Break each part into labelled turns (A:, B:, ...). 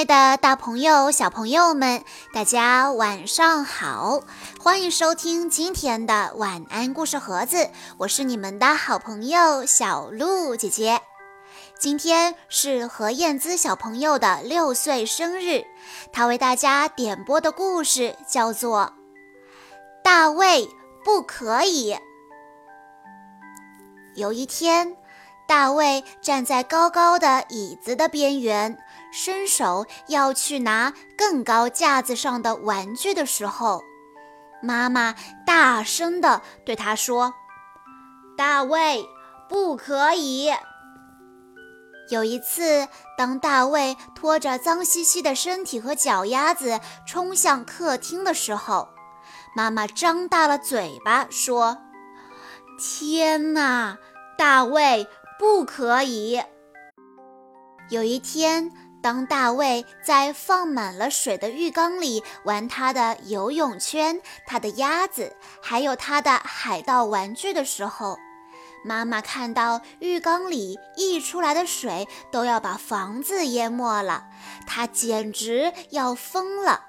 A: 爱的大朋友、小朋友们，大家晚上好！欢迎收听今天的晚安故事盒子，我是你们的好朋友小鹿姐姐。今天是何燕姿小朋友的六岁生日，她为大家点播的故事叫做《大卫不可以》。有一天，大卫站在高高的椅子的边缘。伸手要去拿更高架子上的玩具的时候，妈妈大声地对他说：“大卫，不可以！”有一次，当大卫拖着脏兮兮的身体和脚丫子冲向客厅的时候，妈妈张大了嘴巴说：“天哪，大卫，不可以！”有一天。当大卫在放满了水的浴缸里玩他的游泳圈、他的鸭子，还有他的海盗玩具的时候，妈妈看到浴缸里溢出来的水都要把房子淹没了，她简直要疯了。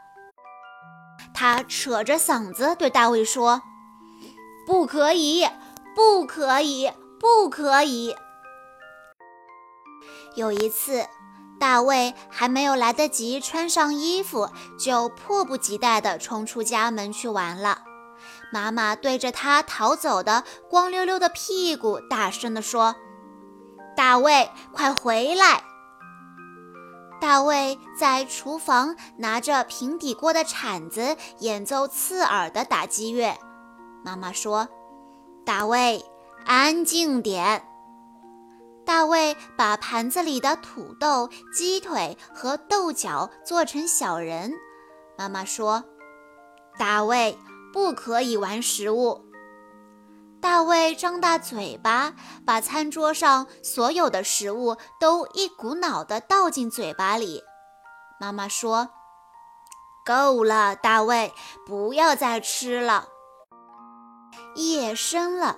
A: 她扯着嗓子对大卫说：“不可以，不可以，不可以！”有一次。大卫还没有来得及穿上衣服，就迫不及待地冲出家门去玩了。妈妈对着他逃走的光溜溜的屁股大声地说：“大卫，快回来！”大卫在厨房拿着平底锅的铲子演奏刺耳的打击乐。妈妈说：“大卫，安静点。”大卫把盘子里的土豆、鸡腿和豆角做成小人。妈妈说：“大卫不可以玩食物。”大卫张大嘴巴，把餐桌上所有的食物都一股脑地倒进嘴巴里。妈妈说：“够了，大卫，不要再吃了。”夜深了。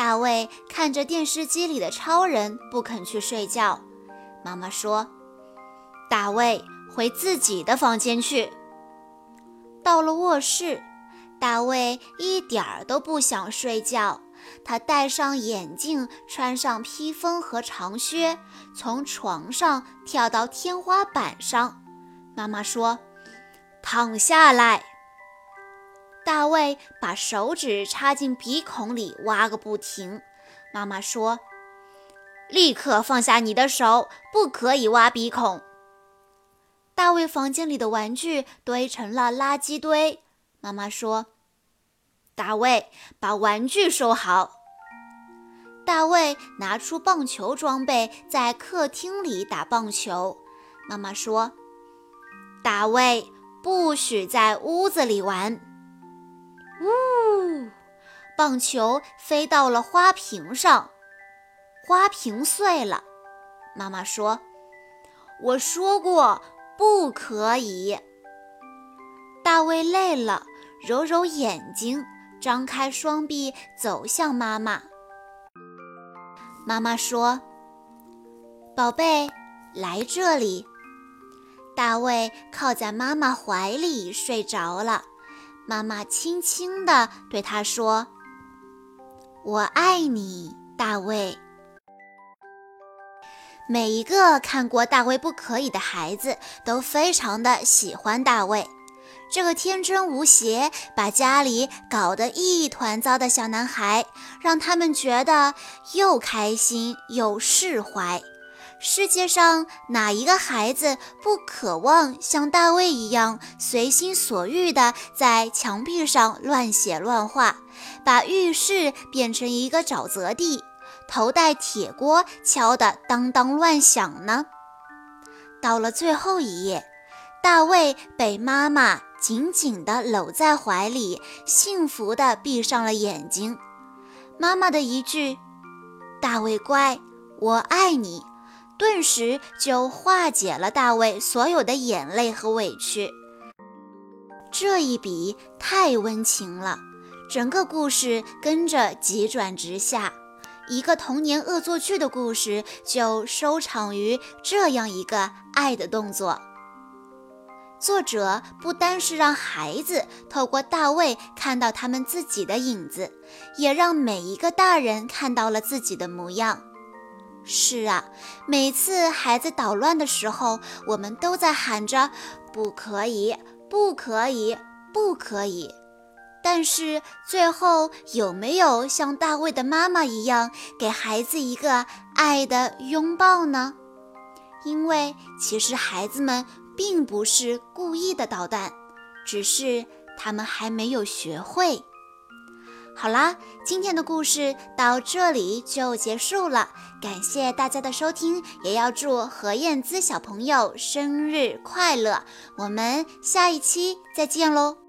A: 大卫看着电视机里的超人，不肯去睡觉。妈妈说：“大卫回自己的房间去。”到了卧室，大卫一点儿都不想睡觉。他戴上眼镜，穿上披风和长靴，从床上跳到天花板上。妈妈说：“躺下来。”大卫把手指插进鼻孔里挖个不停。妈妈说：“立刻放下你的手，不可以挖鼻孔。”大卫房间里的玩具堆成了垃圾堆。妈妈说：“大卫，把玩具收好。”大卫拿出棒球装备，在客厅里打棒球。妈妈说：“大卫，不许在屋子里玩。”呜！棒球飞到了花瓶上，花瓶碎了。妈妈说：“我说过不可以。”大卫累了，揉揉眼睛，张开双臂走向妈妈。妈妈说：“宝贝，来这里。”大卫靠在妈妈怀里睡着了。妈妈轻轻地对他说：“我爱你，大卫。”每一个看过《大卫不可以》的孩子都非常的喜欢大卫，这个天真无邪、把家里搞得一团糟的小男孩，让他们觉得又开心又释怀。世界上哪一个孩子不渴望像大卫一样随心所欲地在墙壁上乱写乱画，把浴室变成一个沼泽地，头戴铁锅敲得当当乱响呢？到了最后一页，大卫被妈妈紧紧地搂在怀里，幸福地闭上了眼睛。妈妈的一句：“大卫乖，我爱你。”顿时就化解了大卫所有的眼泪和委屈。这一笔太温情了，整个故事跟着急转直下，一个童年恶作剧的故事就收场于这样一个爱的动作。作者不单是让孩子透过大卫看到他们自己的影子，也让每一个大人看到了自己的模样。是啊，每次孩子捣乱的时候，我们都在喊着“不可以，不可以，不可以”。但是最后有没有像大卫的妈妈一样，给孩子一个爱的拥抱呢？因为其实孩子们并不是故意的捣蛋，只是他们还没有学会。好啦，今天的故事到这里就结束了，感谢大家的收听，也要祝何燕姿小朋友生日快乐！我们下一期再见喽。